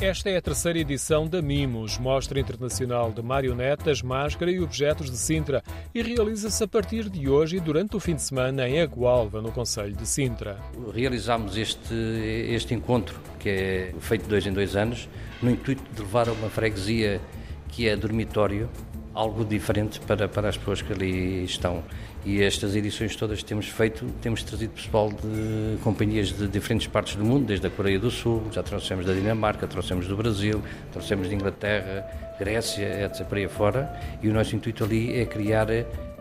Esta é a terceira edição da Mimos, Mostra Internacional de Marionetas, Máscara e Objetos de Sintra, e realiza-se a partir de hoje e durante o fim de semana em Agualva, no Conselho de Sintra. Realizámos este, este encontro, que é feito dois em dois anos, no intuito de levar a uma freguesia que é dormitório, algo diferente para, para as pessoas que ali estão. E estas edições todas temos feito, temos trazido pessoal de companhias de diferentes partes do mundo, desde a Coreia do Sul, já trouxemos da Dinamarca, trouxemos do Brasil, trouxemos de Inglaterra, Grécia, etc. para aí fora. E o nosso intuito ali é criar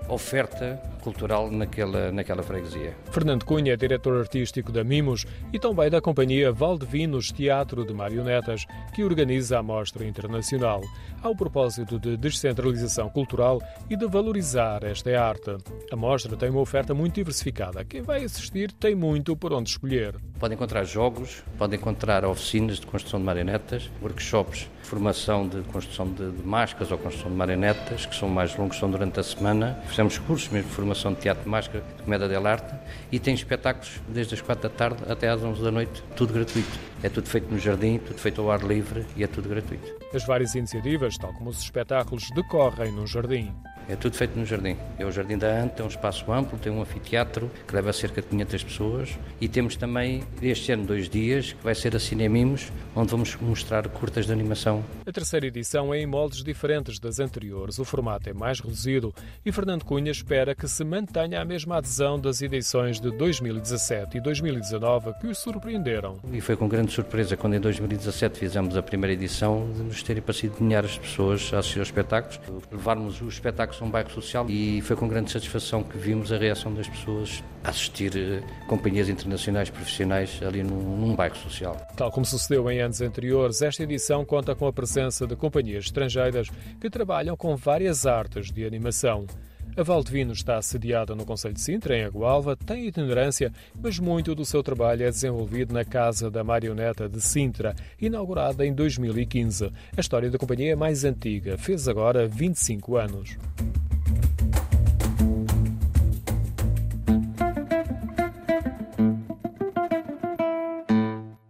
oferta cultural naquela, naquela freguesia. Fernando Cunha é diretor artístico da Mimos e também da companhia Valdevinos Teatro de Marionetas, que organiza a Mostra Internacional, ao propósito de descentralização cultural e de valorizar esta arte. A mostra tem uma oferta muito diversificada. Quem vai assistir tem muito por onde escolher. Pode encontrar jogos, pode encontrar oficinas de construção de marionetas, workshops, formação de construção de, de máscaras ou construção de marionetas, que são mais longos, são durante a semana. Fizemos cursos mesmo formação de teatro de máscara, de comédia dell'arte, e tem espetáculos desde as 4 da tarde até às 11 da noite, tudo gratuito. É tudo feito no jardim, tudo feito ao ar livre e é tudo gratuito. As várias iniciativas, tal como os espetáculos, decorrem no jardim. É tudo feito no jardim. É o Jardim da Anta, é um espaço amplo, tem um anfiteatro que leva cerca de 500 pessoas e temos também este ano dois dias que vai ser a Cinemimos, onde vamos mostrar curtas de animação. A terceira edição é em moldes diferentes das anteriores. O formato é mais reduzido e Fernando Cunha espera que se mantenha a mesma adesão das edições de 2017 e 2019 que os surpreenderam. E foi com grande surpresa quando em 2017 fizemos a primeira edição de nos terem parecido milhares de pessoas a assistir aos espetáculos, levarmos os espetáculos um bairro social e foi com grande satisfação que vimos a reação das pessoas a assistir eh, companhias internacionais profissionais ali num, num bairro social. Tal como sucedeu em anos anteriores, esta edição conta com a presença de companhias estrangeiras que trabalham com várias artes de animação. A Valdevino está sediada no Conselho de Sintra, em Agualva, tem itinerância, mas muito do seu trabalho é desenvolvido na Casa da Marioneta de Sintra, inaugurada em 2015. A história da companhia é mais antiga, fez agora 25 anos.